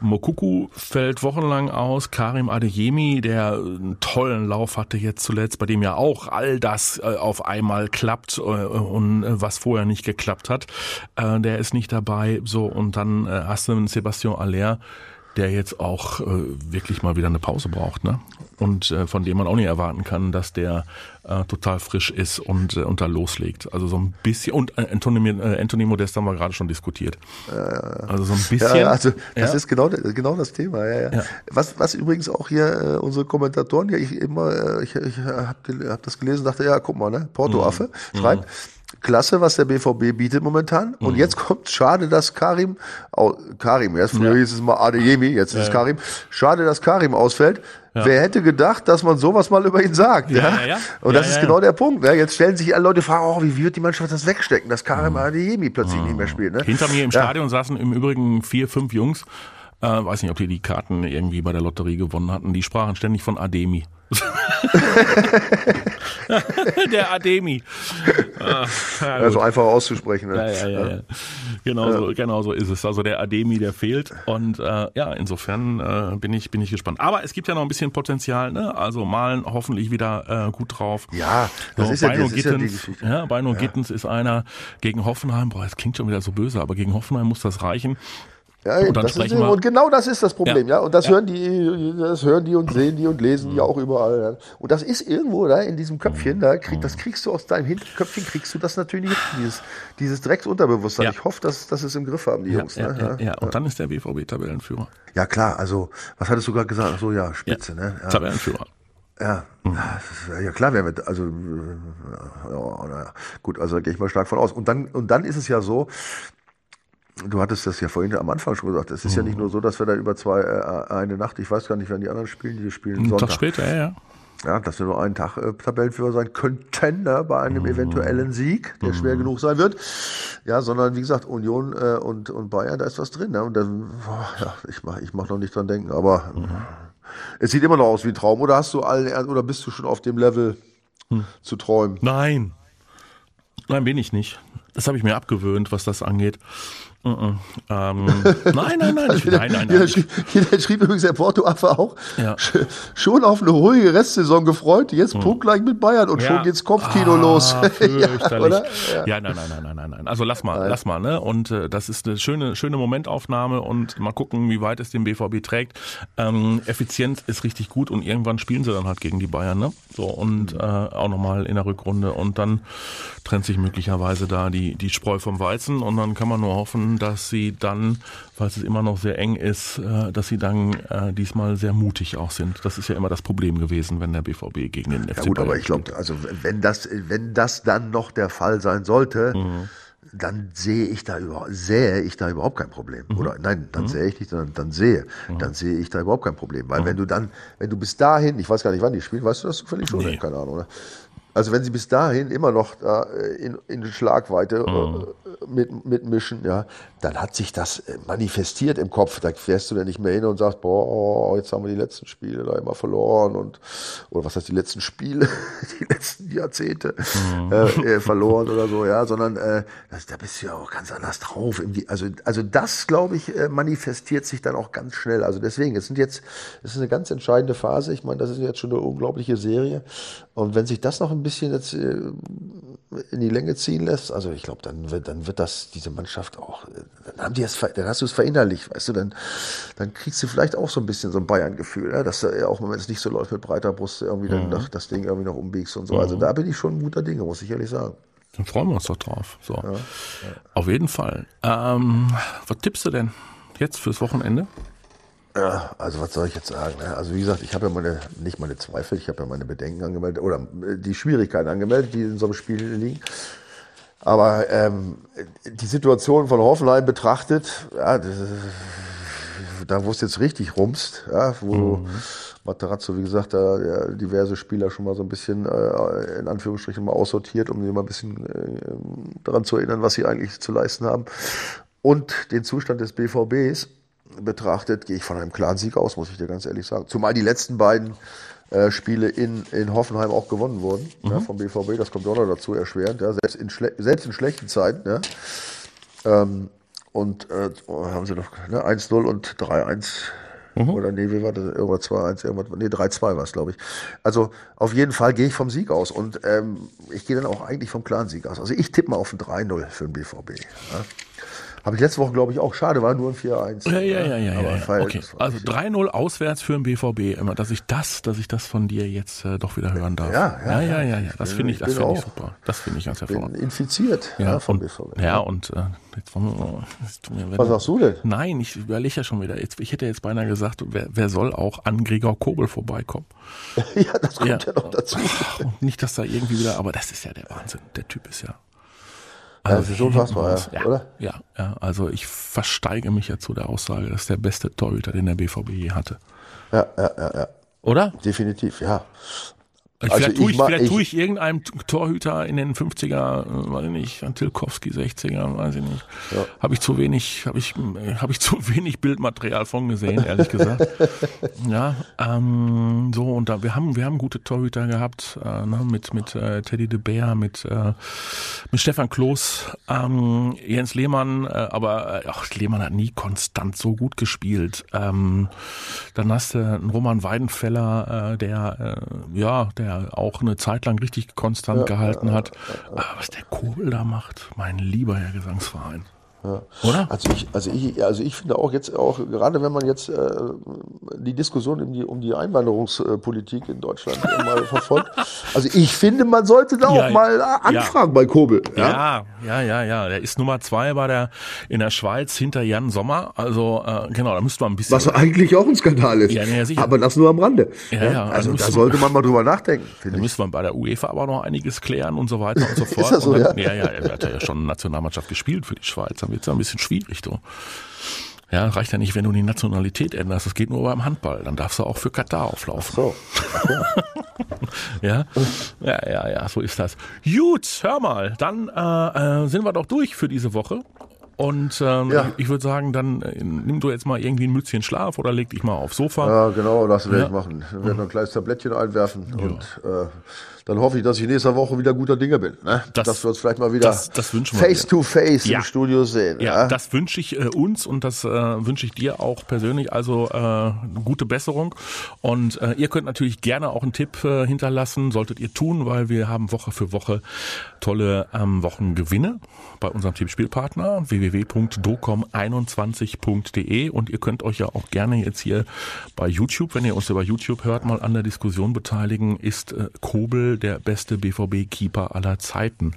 Mokuku fällt wochenlang aus. Karim Adeyemi, der einen tollen Lauf hatte jetzt zuletzt, bei dem ja auch all das äh, auf einmal klappt äh, und äh, was vorher nicht geklappt hat, der ist nicht dabei. So und dann hast du einen Sebastian Aller, der jetzt auch wirklich mal wieder eine Pause braucht, ne? Und äh, von dem man auch nicht erwarten kann, dass der äh, total frisch ist und, äh, und da loslegt. Also so ein bisschen und äh, Anthony, äh, Anthony Modest haben wir gerade schon diskutiert. Also so ein bisschen. Ja, also das ist genau, genau das Thema. Ja, ja. Was, was übrigens auch hier äh, unsere Kommentatoren, ja ich immer, äh, ich, ich habe hab das gelesen, dachte ja, guck mal, ne, Porto Affe mhm. schreibt. Mhm klasse, was der BVB bietet momentan. Und mhm. jetzt kommt, schade, dass Karim, oh, Karim, erst früher ja. hieß es mal Adeyemi, jetzt ist es Karim. Schade, dass Karim ausfällt. Ja. Wer hätte gedacht, dass man sowas mal über ihn sagt? Ja, ja? ja Und das ist genau der Punkt. Ne? Jetzt stellen sich alle Leute fragen, oh, wie wird die Mannschaft das wegstecken, dass Karim mhm. Adeyemi plötzlich mhm. nicht mehr spielt. Ne? Hinter mir im Stadion saßen im Übrigen vier, fünf Jungs. Äh, weiß nicht, ob die die Karten irgendwie bei der Lotterie gewonnen hatten. Die sprachen ständig von Ademi. der Ademi. Ah, also einfach auszusprechen. Ne? Ja, ja, ja, ja. Genau, ja. So, genau so ist es. Also der Ademi, der fehlt. Und äh, ja, insofern äh, bin, ich, bin ich gespannt. Aber es gibt ja noch ein bisschen Potenzial. Ne? Also Malen hoffentlich wieder äh, gut drauf. Ja, das so, ist, ja, das ist ja die Geschichte. Ja, Beino ja. Gittens ist einer gegen Hoffenheim. Boah, das klingt schon wieder so böse, aber gegen Hoffenheim muss das reichen. Ja, und, ist, und, genau das ist das Problem, ja. ja? Und das ja. hören die, das hören die und sehen die und lesen die auch überall. Und das ist irgendwo da in diesem Köpfchen, da krieg, das kriegst du aus deinem Hinterköpfchen, kriegst du das natürlich nicht, dieses, dieses Drecksunterbewusstsein. Ich hoffe, dass, dass es im Griff haben, die Jungs. Ne? Ja, und dann ist der BVB Tabellenführer. Ja, klar, also, was hattest du gerade gesagt? Ach so, ja, Spitze, ne? Tabellenführer. Ja, mhm. ja klar, wird, also ja, gut, also da gehe ich mal stark von aus. Und dann, und dann ist es ja so, Du hattest das ja vorhin am Anfang schon gesagt. Es ist mhm. ja nicht nur so, dass wir da über zwei äh, eine Nacht, ich weiß gar nicht, wann die anderen spielen, die spielen Einen Sonntag. Tag später, ja, ja. Ja, dass wir nur einen Tag äh, Tabellenführer sein könnten ne, bei einem mhm. eventuellen Sieg, der mhm. schwer genug sein wird. Ja, sondern wie gesagt, Union äh, und, und Bayern, da ist was drin. Ne? Und dann, boah, ja, ich mach, ich mach noch nicht dran denken, aber mhm. es sieht immer noch aus wie ein Traum. Oder hast du allen oder bist du schon auf dem Level hm. zu träumen? Nein. Nein, bin ich nicht. Das habe ich mir abgewöhnt, was das angeht. Uh -uh. Ähm, nein, nein, nein, ich, nein, nein, nein. Jeder, schrieb, jeder schrieb übrigens der Porto-Affe auch, ja. schon auf eine ruhige Restsaison gefreut, jetzt hm. punktgleich mit Bayern und ja. schon geht's Kopfkino ah, los. ja, oder? Ja. ja, nein, nein, nein, nein, nein, nein. Also lass mal, nein. lass mal, ne? Und äh, das ist eine schöne, schöne Momentaufnahme und mal gucken, wie weit es den BVB trägt. Ähm, Effizienz ist richtig gut und irgendwann spielen sie dann halt gegen die Bayern, ne? So und äh, auch nochmal in der Rückrunde und dann trennt sich möglicherweise da die, die Spreu vom Weizen und dann kann man nur hoffen, dass sie dann, falls es immer noch sehr eng ist, äh, dass sie dann äh, diesmal sehr mutig auch sind. Das ist ja immer das Problem gewesen, wenn der BVB gegen den FC Ja gut, aber ich glaube, also wenn das, wenn das dann noch der Fall sein sollte, mhm dann sehe ich da überhaupt, sähe ich da überhaupt kein Problem. Mhm. Oder nein, dann mhm. sehe ich nicht, sondern dann sehe, mhm. dann sehe ich da überhaupt kein Problem. Weil mhm. wenn du dann, wenn du bis dahin, ich weiß gar nicht, wann die spielen, weißt du das zufällig schon? Nee. Keine Ahnung, oder? Also wenn sie bis dahin immer noch da äh, in, in Schlagweite äh, mhm. mit, mitmischen, ja, dann hat sich das äh, manifestiert im Kopf. Da fährst du dann nicht mehr hin und sagst, boah, jetzt haben wir die letzten Spiele da immer verloren und oder was heißt die letzten Spiele, die letzten Jahrzehnte mhm. äh, verloren oder so, ja, sondern äh, das, da bist du ja auch ganz anders drauf. Also, also das, glaube ich, manifestiert sich dann auch ganz schnell. Also deswegen, es sind jetzt, es ist eine ganz entscheidende Phase. Ich meine, das ist jetzt schon eine unglaubliche Serie. Und wenn sich das noch ein bisschen jetzt äh, in die Länge ziehen lässt, also ich glaube, dann wird, dann wird das diese Mannschaft auch, dann haben die es, dann hast du es verinnerlicht, weißt du, dann, dann kriegst du vielleicht auch so ein bisschen so ein Bayern-Gefühl, ja, dass du auch wenn es nicht so läuft mit breiter Brust irgendwie mhm. dann das Ding irgendwie noch umbiegst und so. Also mhm. da bin ich schon ein guter Dinge, muss ich ehrlich sagen. Dann freuen wir uns doch drauf. So. Ja, ja. Auf jeden Fall. Ähm, was tippst du denn jetzt fürs Wochenende? Ja, also was soll ich jetzt sagen? Ne? Also wie gesagt, ich habe ja meine, nicht meine Zweifel, ich habe ja meine Bedenken angemeldet oder äh, die Schwierigkeiten angemeldet, die in so einem Spiel liegen. Aber ähm, die Situation von Hoffenheim betrachtet, ja, das, da wo es jetzt richtig rumst, ja, wo mhm. Materazzo, wie gesagt, da ja, diverse Spieler schon mal so ein bisschen äh, in Anführungsstrichen mal aussortiert, um sie mal ein bisschen äh, daran zu erinnern, was sie eigentlich zu leisten haben. Und den Zustand des BVBs betrachtet, gehe ich von einem klaren Sieg aus, muss ich dir ganz ehrlich sagen. Zumal die letzten beiden äh, Spiele in, in Hoffenheim auch gewonnen wurden mhm. ja, vom BVB. Das kommt auch noch dazu erschwerend. Ja, selbst, in selbst in schlechten Zeiten. Ja. Ähm, und äh, haben sie noch ne, 1-0 und 3-1. Mhm. Oder nee, wie war das? Irgendwas 2-1, irgendwas, nee, 3-2 war es, glaube ich. Also auf jeden Fall gehe ich vom Sieg aus. Und ähm, ich gehe dann auch eigentlich vom klaren Sieg aus. Also ich tippe mal auf ein 3-0 für den BVB. Ja. Habe ich letzte Woche, glaube ich, auch. Schade, war nur ein 4-1. Ja, ja, ja, ja. ja, ja. Okay. Also 3-0 auswärts für den BVB. Immer, dass ich das, dass ich das von dir jetzt äh, doch wieder hören darf. Ja, ja, ja, ja. ja, Das finde ich, das finde ich super. Das finde ich ganz hervorragend. Bin infiziert ja, ja vom BVB. Ja, und äh, jetzt wollen wir, jetzt Was sagst du denn? Nein, ich überlege ja schon wieder. Jetzt, ich hätte jetzt beinahe gesagt, wer, wer soll auch an Gregor Kobel vorbeikommen? ja, das kommt ja, ja noch dazu. Nicht, dass da irgendwie wieder, aber das ist ja der Wahnsinn. Der Typ ist ja also das ist unfassbar, ja, oder? Ja, ja, also ich versteige mich ja zu der Aussage, das ist der beste Torhüter, den der BVB je hatte. Ja, ja, ja, ja. Oder? Definitiv, ja. Also vielleicht tue ich, vielleicht ich, tue ich irgendeinem Torhüter in den 50er, äh, weiß ich nicht, an Tilkowski 60er, weiß ich nicht. Ja. Habe ich zu wenig, habe ich, äh, habe ich zu wenig Bildmaterial von gesehen, ehrlich gesagt. ja, ähm, so und da wir haben, wir haben gute Torhüter gehabt, äh, ne, mit mit äh, Teddy de Beer, mit äh, mit Stefan Kloß, ähm, Jens Lehmann, äh, aber äh, auch Lehmann hat nie konstant so gut gespielt. Ähm, dann hast du einen Roman Weidenfeller, äh, der äh, ja, der der auch eine Zeit lang richtig konstant ja, gehalten hat. Aber was der Kobel da macht, mein lieber Herr Gesangsverein. Ja. Oder? Also ich, also ich, also ich finde auch jetzt auch, gerade wenn man jetzt äh, die Diskussion um die, um die Einwanderungspolitik in Deutschland mal verfolgt, also ich finde, man sollte da ja, auch mal anfragen ja. bei Kobel. Ja? ja, ja, ja, Der ist Nummer zwei bei der in der Schweiz hinter Jan Sommer. Also äh, genau, da müsste man ein bisschen. Was eigentlich auch ein Skandal ist. Ja, ja, sicher. Aber das nur am Rande. Ja, ja, also, also da sollte man mal drüber nachdenken. Da müsste man bei der UEFA aber noch einiges klären und so weiter und so fort. ist das so, dann, ja? ja, ja, er hat ja schon Nationalmannschaft gespielt für die Schweiz. Haben wir jetzt ein bisschen schwierig. Du. Ja, reicht ja nicht, wenn du die Nationalität änderst. Das geht nur beim Handball. Dann darfst du auch für Katar auflaufen. so. ja. ja, ja, ja, so ist das. Gut, hör mal, dann äh, äh, sind wir doch durch für diese Woche. Und ähm, ja. ich, würde sagen, dann äh, nimm du jetzt mal irgendwie ein Mützchen Schlaf oder leg dich mal aufs Sofa. Ja, genau, das werde ja. ich machen. Wir werden ein kleines Tablettchen einwerfen ja. und äh, dann hoffe ich, dass ich nächste Woche wieder guter Dinge bin. Ne? Das, dass wir uns vielleicht mal wieder das, das face to face ja. im Studio sehen. Ja, ja? das wünsche ich äh, uns und das äh, wünsche ich dir auch persönlich. Also äh, gute Besserung. Und äh, ihr könnt natürlich gerne auch einen Tipp äh, hinterlassen, solltet ihr tun, weil wir haben Woche für Woche tolle ähm, Wochengewinne bei unserem Tippspielpartner www.docom21.de und ihr könnt euch ja auch gerne jetzt hier bei YouTube, wenn ihr uns über YouTube hört, mal an der Diskussion beteiligen. Ist äh, Kobel der beste BVB-Keeper aller Zeiten.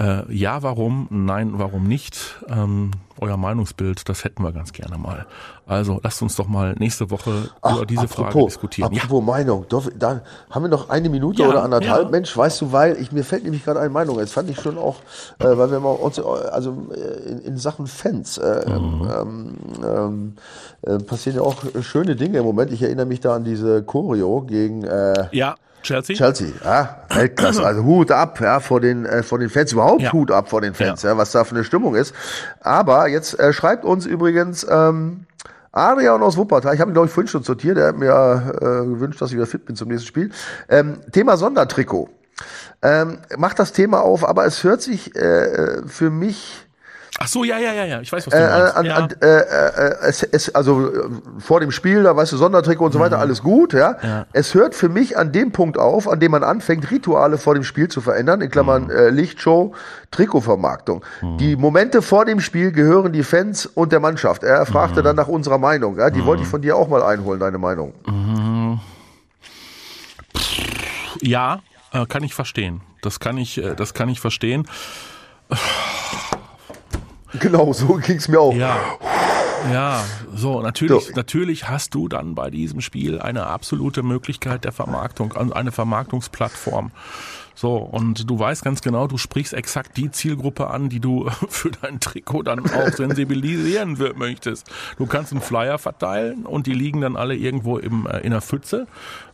Äh, ja, warum? Nein, warum nicht? Ähm, euer Meinungsbild, das hätten wir ganz gerne mal. Also lasst uns doch mal nächste Woche Ach, über diese apropos, Frage diskutieren. Apropos ja. Meinung, da haben wir noch eine Minute ja, oder anderthalb. Ja. Mensch, weißt du, weil ich mir fällt nämlich gerade eine Meinung. Jetzt fand ich schon auch, äh, weil wir mal uns, also äh, in, in Sachen Fans äh, mhm. ähm, ähm, äh, passieren ja auch schöne Dinge im Moment. Ich erinnere mich da an diese Choreo gegen äh, ja. Chelsea? Chelsea, ja, Weltklasse. Also Hut ab, ja, vor den, äh, vor den Fans, überhaupt ja. Hut ab vor den Fans, ja. ja. was da für eine Stimmung ist. Aber jetzt äh, schreibt uns übrigens ähm, Adrian aus Wuppertal, ich habe ihn, glaube ich, vorhin schon sortiert, er hat mir äh, gewünscht, dass ich wieder fit bin zum nächsten Spiel. Ähm, Thema Sondertrikot. Ähm, macht das Thema auf, aber es hört sich äh, für mich Ach so, ja, ja, ja, ja. Ich weiß, was du äh, meinst. An, ja. an, äh, äh, es, es, also äh, vor dem Spiel, da weißt du, Sondertrikot und so weiter, mhm. alles gut, ja? ja? Es hört für mich an dem Punkt auf, an dem man anfängt, Rituale vor dem Spiel zu verändern, in Klammern mhm. äh, Lichtshow, Trikotvermarktung. Mhm. Die Momente vor dem Spiel gehören die Fans und der Mannschaft. Er fragte mhm. dann nach unserer Meinung. Ja? Die wollte ich mhm. von dir auch mal einholen, deine Meinung. Ja, äh, kann ich verstehen. Das kann ich, äh, das kann ich verstehen. Genau, so ging es mir auch. Ja. Ja, so, natürlich, so. natürlich hast du dann bei diesem Spiel eine absolute Möglichkeit der Vermarktung, also eine Vermarktungsplattform. So, und du weißt ganz genau, du sprichst exakt die Zielgruppe an, die du für dein Trikot dann auch sensibilisieren möchtest. Du kannst einen Flyer verteilen und die liegen dann alle irgendwo im, äh, in der Pfütze,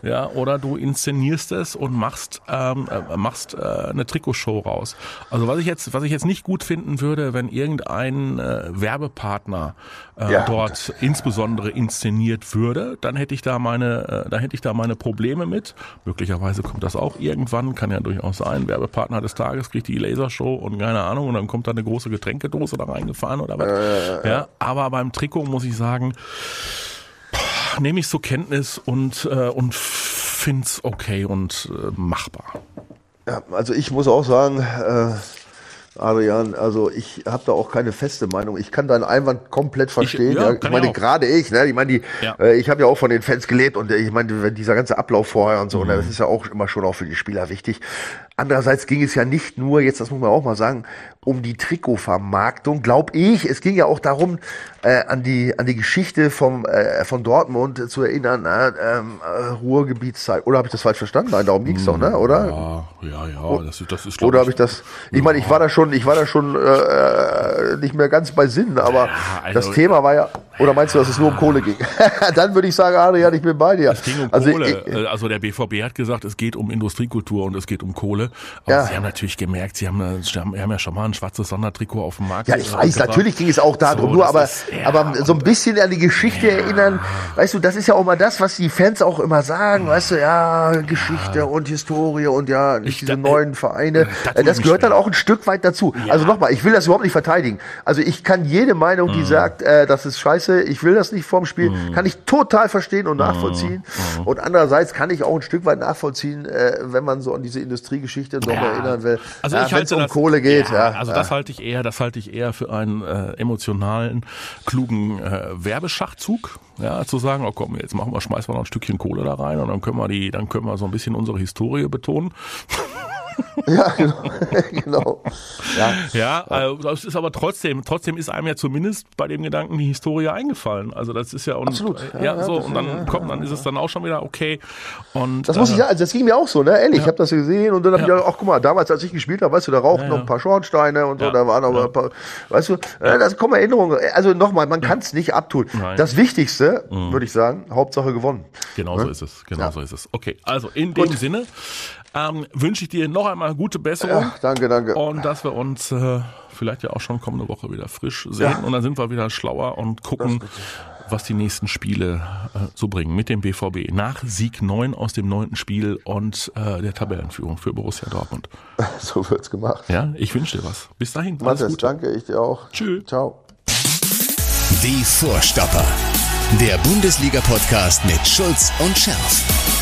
ja, oder du inszenierst es und machst, ähm, äh, machst äh, eine Trikotshow raus. Also was ich jetzt, was ich jetzt nicht gut finden würde, wenn irgendein äh, Werbepartner äh, ja. dort insbesondere inszeniert würde, dann hätte ich da meine, äh, da hätte ich da meine Probleme mit. Möglicherweise kommt das auch irgendwann, kann ja durchaus sein. Werbepartner des Tages kriegt die Lasershow und keine Ahnung und dann kommt da eine große Getränkedose da reingefahren oder was. Äh, ja, aber beim Trikot muss ich sagen, nehme ich zur Kenntnis und äh, und find's okay und äh, machbar. Ja, also ich muss auch sagen, äh, Adrian, also ich habe da auch keine feste Meinung. Ich kann deinen Einwand komplett verstehen. Ich, ja, ja. ich meine, gerade ich, ne? Ich meine, die, äh, ich habe ja auch von den Fans gelebt und äh, ich meine, dieser ganze Ablauf vorher und so, mhm. ne, das ist ja auch immer schon auch für die Spieler wichtig. Andererseits ging es ja nicht nur, jetzt das muss man auch mal sagen, um die Trikotvermarktung, glaube ich. Es ging ja auch darum, äh, an die an die Geschichte vom äh, von Dortmund zu erinnern, äh, ähm, äh, Ruhrgebietszeit. Oder habe ich das falsch verstanden? Nein, darum ging's doch, ne? Oder? Ja, ja, ja. Das, das ist. Oder habe ich das? Ich meine, ich war da schon, ich war da schon äh, nicht mehr ganz bei Sinn, aber ja, also, das Thema war ja. Oder meinst du, dass es nur um Kohle ging? Dann würde ich sagen, Adrian, ich bin bei dir. Es ging um also, Kohle. Ich, also der BVB hat gesagt, es geht um Industriekultur und es geht um Kohle. Aber ja. sie haben natürlich gemerkt, sie haben, sie haben ja schon mal ein schwarzes Sondertrikot auf dem Markt. Ja, ich weiß, natürlich ging es auch darum, so, nur aber, ist, ja, aber so ein bisschen an die Geschichte ja. erinnern, weißt du, das ist ja auch mal das, was die Fans auch immer sagen, weißt du, ja, Geschichte und Historie und ja, ich, diese da, neuen Vereine. Das, das gehört dann auch ein Stück weit dazu. Also nochmal, ich will das überhaupt nicht verteidigen. Also ich kann jede Meinung, die mhm. sagt, äh, das ist scheiße, ich will das nicht vorm Spiel, mhm. kann ich total verstehen und nachvollziehen. Mhm. Und andererseits kann ich auch ein Stück weit nachvollziehen, äh, wenn man so an diese Industriegeschichte noch ja. erinnern will. Also ja, wenn es um Kohle geht. Ja also das halte ich eher, das halte ich eher für einen äh, emotionalen, klugen äh, Werbeschachzug. Ja, zu sagen, oh komm, jetzt machen wir, schmeißen wir noch ein Stückchen Kohle da rein und dann können wir die, dann können wir so ein bisschen unsere Historie betonen. ja, genau. genau. Ja, ja also das ist aber trotzdem, trotzdem ist einem ja zumindest bei dem Gedanken die Historie eingefallen. Also das ist ja und Absolut. ja, ja so und dann ja, kommt, dann ist es dann auch schon wieder okay. Und das muss ich äh, sagen, also das ging mir auch so, ne? Ehrlich, ich habe das gesehen und dann habe ich auch, ach guck mal, damals als ich gespielt habe, weißt du, da rauchten noch ein paar Schornsteine und so, da waren noch ein paar, weißt du, äh, das kommen Erinnerungen. Also nochmal, man kann es nicht abtun. Nein. Das Wichtigste, mhm. würde ich sagen, Hauptsache gewonnen. Genau ne? so ist es. Genau so ist es. Okay, also in Gut. dem Sinne ähm, wünsche ich dir noch einmal gute Besserung. Ja, danke, danke. Und dass wir uns äh, vielleicht ja auch schon kommende Woche wieder frisch sehen. Ja. Und dann sind wir wieder schlauer und gucken, was die nächsten Spiele äh, so bringen mit dem BVB. Nach Sieg 9 aus dem neunten Spiel und äh, der Tabellenführung für Borussia Dortmund. So wird's gemacht. Ja, ich wünsche dir was. Bis dahin. Matthias, danke, ich dir auch. Tschüss. Ciao. Die Vorstopper. Der Bundesliga-Podcast mit Schulz und Scherf.